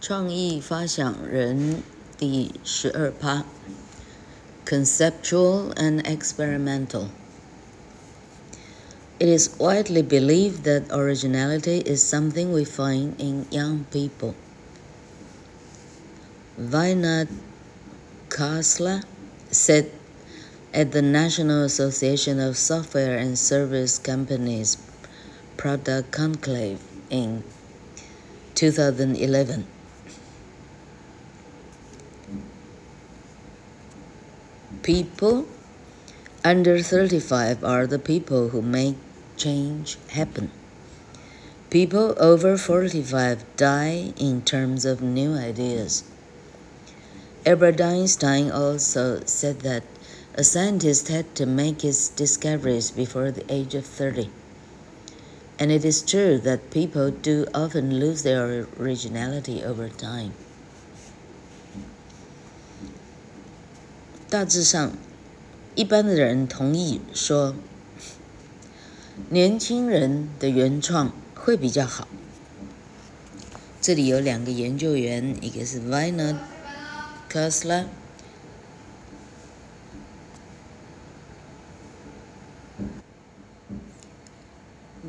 创意发想人第十二趴，conceptual and experimental. It is widely believed that originality is something we find in young people. Vinod Khosla said at the National Association of Software and Service Companies Product Conclave in 2011. People under 35 are the people who make change happen. People over 45 die in terms of new ideas. Albert Einstein also said that a scientist had to make his discoveries before the age of 30. And it is true that people do often lose their originality over time. 大致上，一般的人同意说，年轻人的原创会比较好。这里有两个研究员，一个是 Vinod Kusla。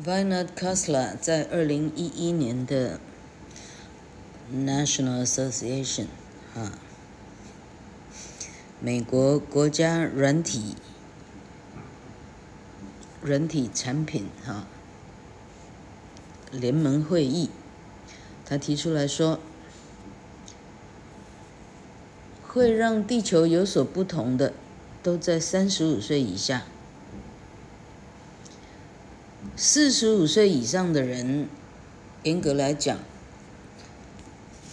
Vinod Kusla 在二零一一年的 National Association 啊。美国国家软体软体产品哈联盟会议，他提出来说，会让地球有所不同的，都在三十五岁以下。四十五岁以上的人，严格来讲，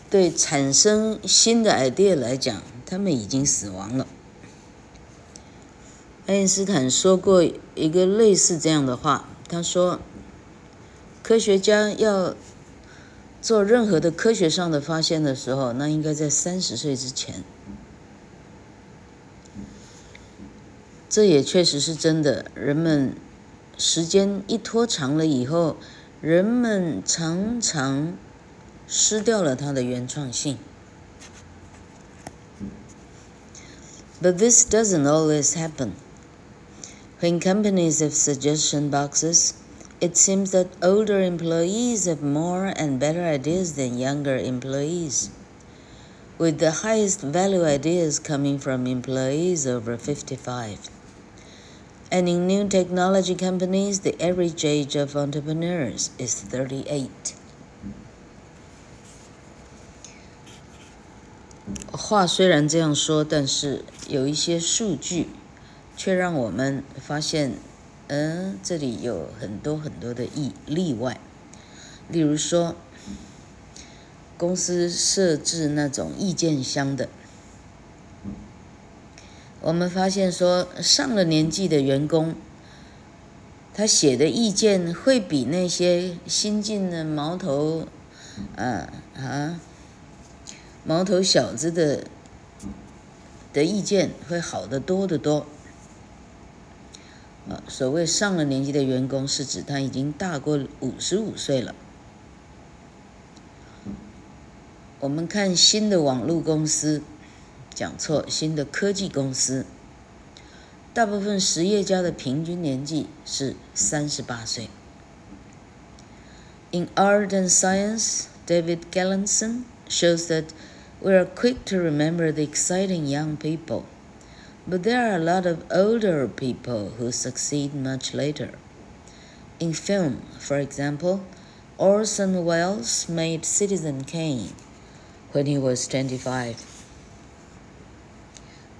对产生新的 idea 来讲。他们已经死亡了。爱因斯坦说过一个类似这样的话，他说：“科学家要做任何的科学上的发现的时候，那应该在三十岁之前。”这也确实是真的。人们时间一拖长了以后，人们常常失掉了他的原创性。But this doesn't always happen. When companies have suggestion boxes, it seems that older employees have more and better ideas than younger employees, with the highest value ideas coming from employees over 55. And in new technology companies, the average age of entrepreneurs is 38. 话虽然这样说，但是有一些数据却让我们发现，嗯，这里有很多很多的例例外。例如说，公司设置那种意见箱的，我们发现说，上了年纪的员工，他写的意见会比那些新进的毛头，啊啊。毛头小子的的意见会好得多得多。啊，所谓上了年纪的员工，是指他已经大过五十五岁了。我们看新的网络公司，讲错，新的科技公司，大部分实业家的平均年纪是三十八岁。In Art and Science, David Galenson shows that We are quick to remember the exciting young people, but there are a lot of older people who succeed much later. In film, for example, Orson Welles made Citizen Kane when he was 25.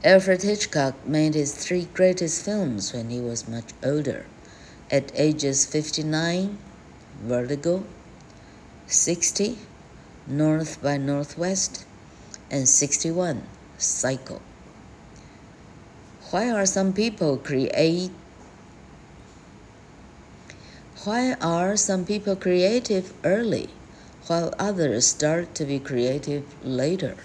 Alfred Hitchcock made his three greatest films when he was much older, at ages 59, Vertigo, 60, North by Northwest, and 61 Psycho. Why are some people create Why are some people creative early while others start to be creative later?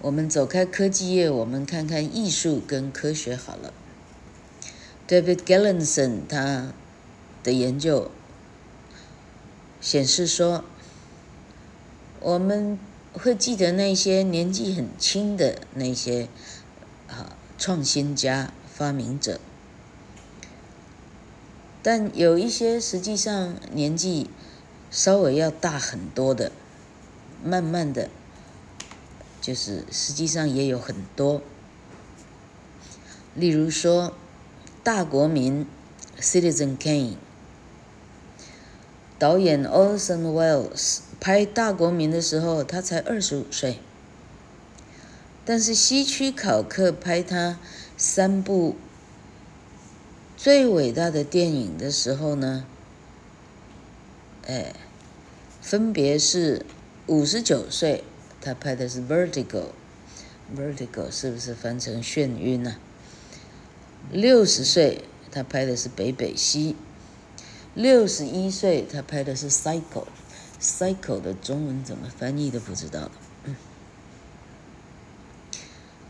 我们走开科技业，我们看看艺术跟科学好了。David Galenson 他的研究显示说。 我们会记得那些年纪很轻的那些啊创新家、发明者，但有一些实际上年纪稍微要大很多的，慢慢的，就是实际上也有很多，例如说大国民 Citizen Kane。导演 Orson Welles 拍《大国民》的时候，他才二十五岁。但是希区考克拍他三部最伟大的电影的时候呢，哎，分别是五十九岁，他拍的是《Vertigo》，Vertigo 是不是翻成眩晕呢？六十岁，他拍的是《北北西》。六十一岁，他拍的是《Psycho》，《Psycho》的中文怎么翻译都不知道。嗯，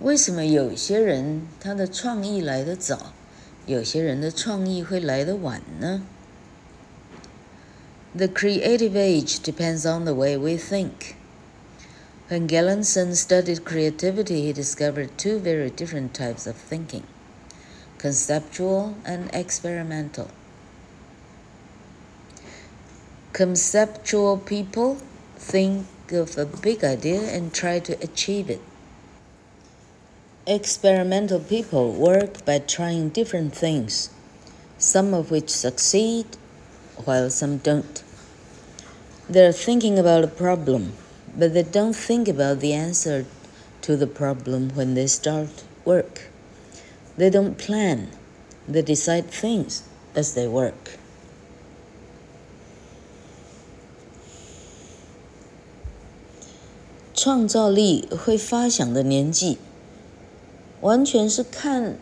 为什么有些人他的创意来得早，有些人的创意会来得晚呢？The creative age depends on the way we think. When Galenson studied creativity, he discovered two very different types of thinking: conceptual and experimental. Conceptual people think of a big idea and try to achieve it. Experimental people work by trying different things, some of which succeed, while some don't. They're thinking about a problem, but they don't think about the answer to the problem when they start work. They don't plan, they decide things as they work. 创造力会发想的年纪，完全是看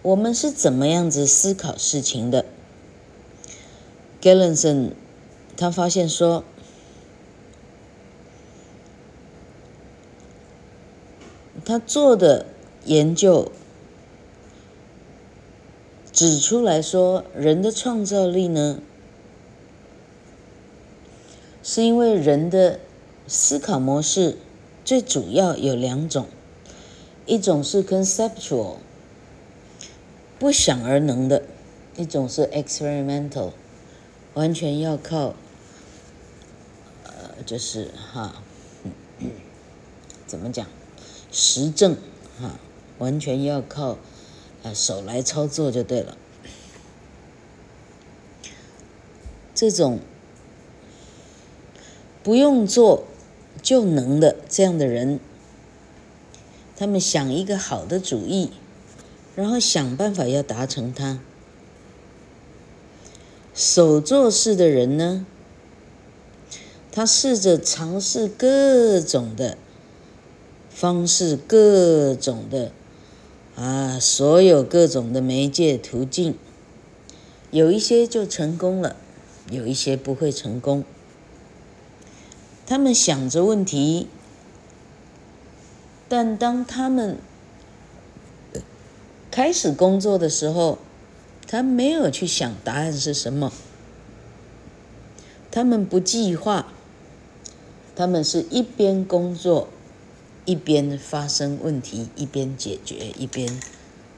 我们是怎么样子思考事情的。Galenson 他发现说，他做的研究指出来说，人的创造力呢，是因为人的。思考模式最主要有两种，一种是 conceptual，不想而能的；一种是 experimental，完全要靠，呃，就是哈，怎么讲，实证哈，完全要靠，呃，手来操作就对了。这种不用做。就能的这样的人，他们想一个好的主意，然后想办法要达成它。手做事的人呢，他试着尝试各种的方式，各种的啊，所有各种的媒介途径，有一些就成功了，有一些不会成功。他们想着问题，但当他们开始工作的时候，他没有去想答案是什么。他们不计划，他们是一边工作，一边发生问题，一边解决，一边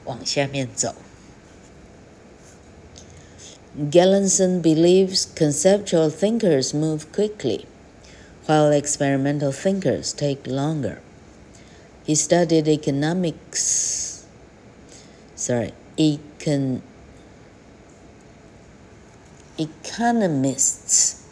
往下面走。Galenson believes conceptual thinkers move quickly. While experimental thinkers take longer. He studied economics, sorry, econ, economists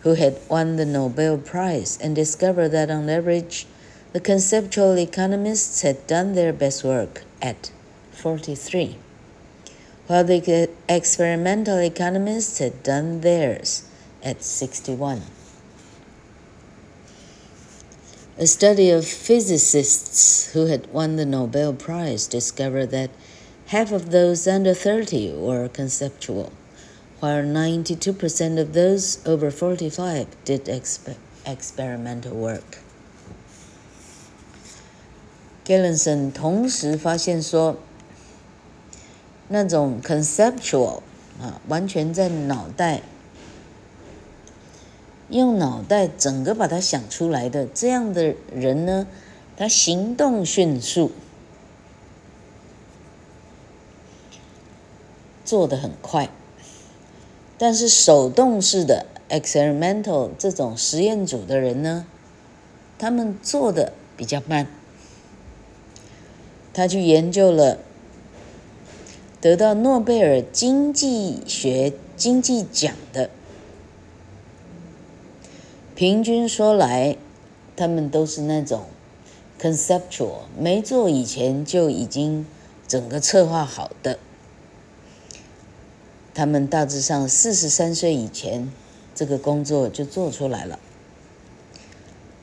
who had won the Nobel Prize and discovered that on average, the conceptual economists had done their best work at 43, while the experimental economists had done theirs at 61. A study of physicists who had won the Nobel Prize discovered that half of those under 30 were conceptual, while 92% of those over 45 did exper experimental work. Galenson 同时发现说，那种 conceptual 啊，完全在脑袋 用脑袋整个把它想出来的这样的人呢，他行动迅速，做得很快，但是手动式的 experimental 这种实验组的人呢，他们做的比较慢。他去研究了，得到诺贝尔经济学经济奖的。平均说来，他们都是那种 conceptual，没做以前就已经整个策划好的。他们大致上四十三岁以前，这个工作就做出来了。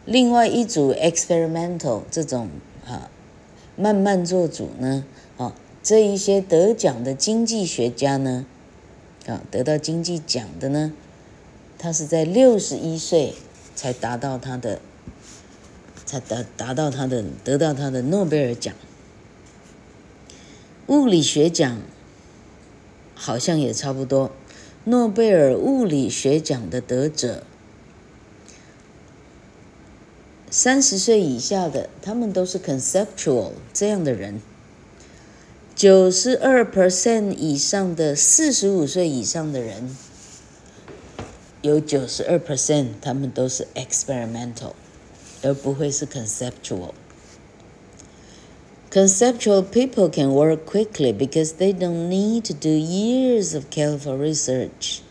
另外一组 experimental 这种啊，慢慢做组呢，啊，这一些得奖的经济学家呢，啊，得到经济奖的呢。他是在六十一岁才达到他的，才达达到他的得到他的诺贝尔奖。物理学奖好像也差不多，诺贝尔物理学奖的得者，三十岁以下的，他们都是 conceptual 这样的人。九十二 percent 以上的四十五岁以上的人。有九十二 percent，他们都是 experimental，而不会是 conceptual。Conceptual people can work quickly because they don't need to do years of careful research.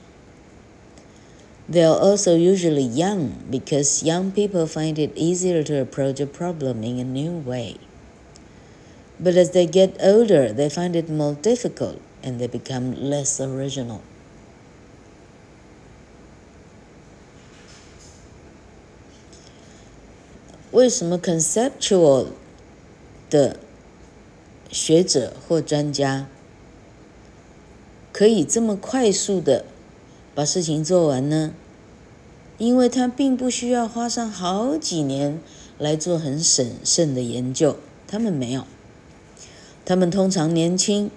They are also usually young because young people find it easier to approach a problem in a new way. But as they get older, they find it more difficult and they become less original. 为什么 conceptual 的学者或专家可以这么快速的把事情做完呢？因为他并不需要花上好几年来做很审慎的研究，他们没有，他们通常年轻。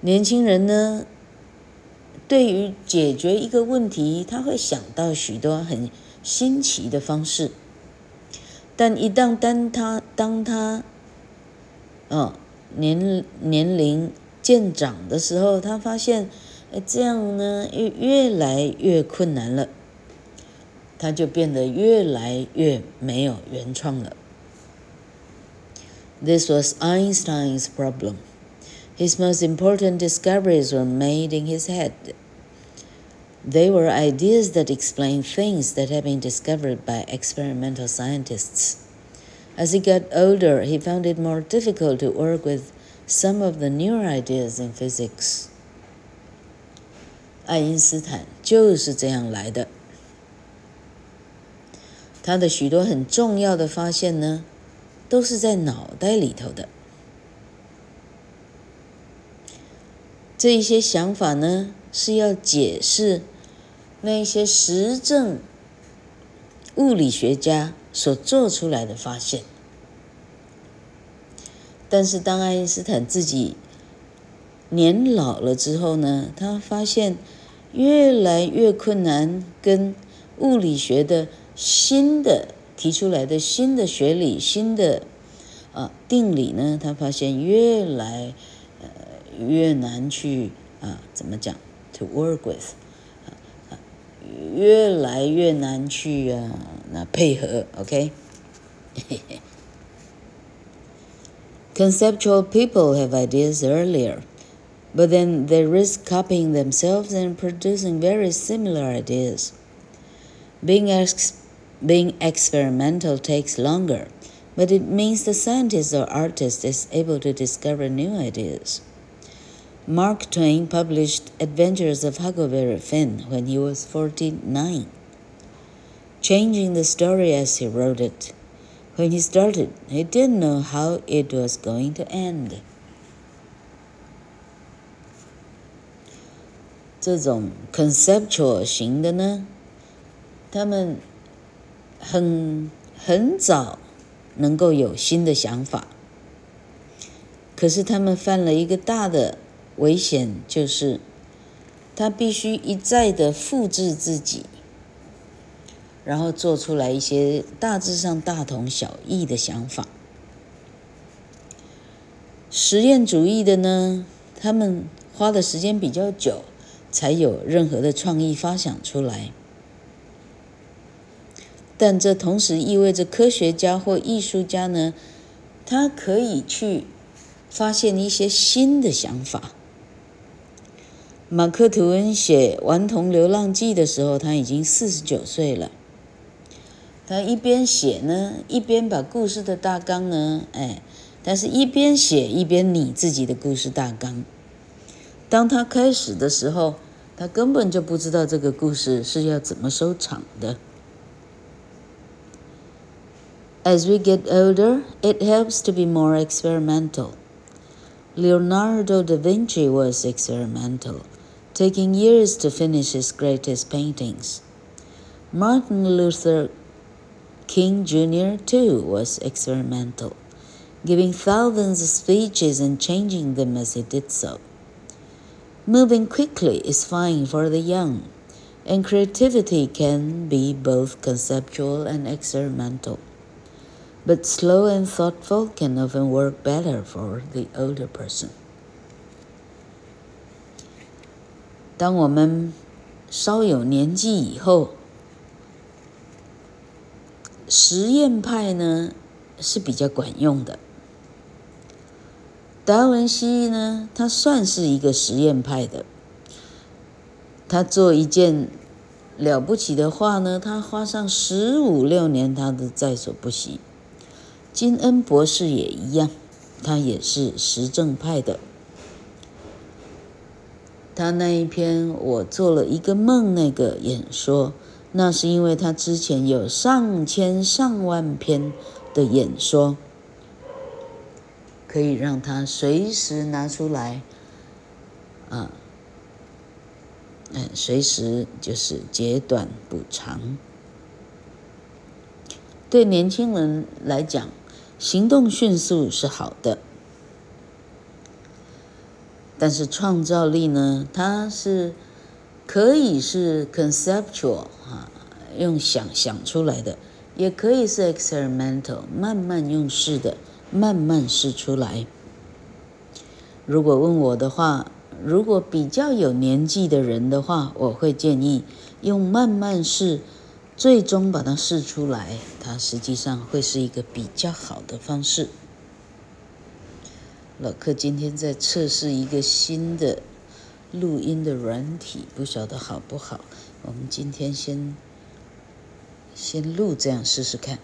年轻人呢，对于解决一个问题，他会想到许多很新奇的方式。但一旦当他当他，哦，年年龄渐长的时候，他发现，哎，这样呢，越越来越困难了，他就变得越来越没有原创了。This was Einstein's problem. His most important discoveries were made in his head. They were ideas that explained things that had been discovered by experimental scientists. As he got older, he found it more difficult to work with some of the newer ideas in physics. 爱因斯坦就是这样来的。他的许多很重要的发现呢，都是在脑袋里头的。这一些想法呢，是要解释。 那些实证物理学家所做出来的发现，但是当爱因斯坦自己年老了之后呢，他发现越来越困难，跟物理学的新的提出来的新的学理、新的啊定理呢，他发现越来呃越难去啊怎么讲，to work with。越来越难去啊，那配合，OK。 Conceptual people have ideas earlier, but then they risk copying themselves and producing very similar ideas. Being ex being experimental takes longer, but it means the scientist or artist is able to discover new ideas. Mark Twain published Adventures of Huckleberry Finn when he was 49, changing the story as he wrote it. When he started, he didn't know how it was going to end. 这种 conceptual 型的呢，他们很很早能够有新的想法，可是他们犯了一个大的。 危险就是，他必须一再的复制自己，然后做出来一些大致上大同小异的想法。实验主义的呢，他们花的时间比较久，才有任何的创意发想出来。但这同时意味着科学家或艺术家呢，他可以去发现一些新的想法。马克·吐温写《顽童流浪记》的时候，他已经四十九岁了。他一边写呢，一边把故事的大纲呢，哎，但是一边写一边拟自己的故事大纲。当他开始的时候，他根本就不知道这个故事是要怎么收场的。As we get older, it helps to be more experimental. Leonardo da Vinci was experimental. Taking years to finish his greatest paintings. Martin Luther King Jr. too was experimental, giving thousands of speeches and changing them as he did so. Moving quickly is fine for the young, and creativity can be both conceptual and experimental. But slow and thoughtful can often work better for the older person. 当我们稍有年纪以后，实验派呢是比较管用的。达文西呢，他算是一个实验派的。他做一件了不起的画呢，他花上十五六年，他都在所不惜。金恩博士也一样，他也是实证派的。他那一篇我做了一个梦那个演说，那是因为他之前有上千上万篇的演说，可以让他随时拿出来，啊，嗯，随时就是截短补长。对年轻人来讲，行动迅速是好的。但是创造力呢，它是可以是 conceptual 哈，用想想出来的，也可以是 experimental 慢慢用试的，慢慢试出来。如果问我的话，如果比较有年纪的人的话，我会建议用慢慢试，最终把它试出来，它实际上会是一个比较好的方式。老客今天在测试一个新的录音的软体，不晓得好不好。我们今天先先录这样试试看。